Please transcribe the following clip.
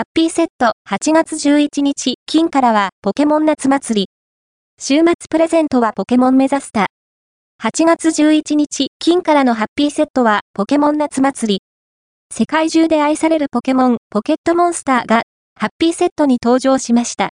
ハッピーセット8月11日金からはポケモン夏祭り。週末プレゼントはポケモン目指すた。8月11日金からのハッピーセットはポケモン夏祭り。世界中で愛されるポケモンポケットモンスターがハッピーセットに登場しました。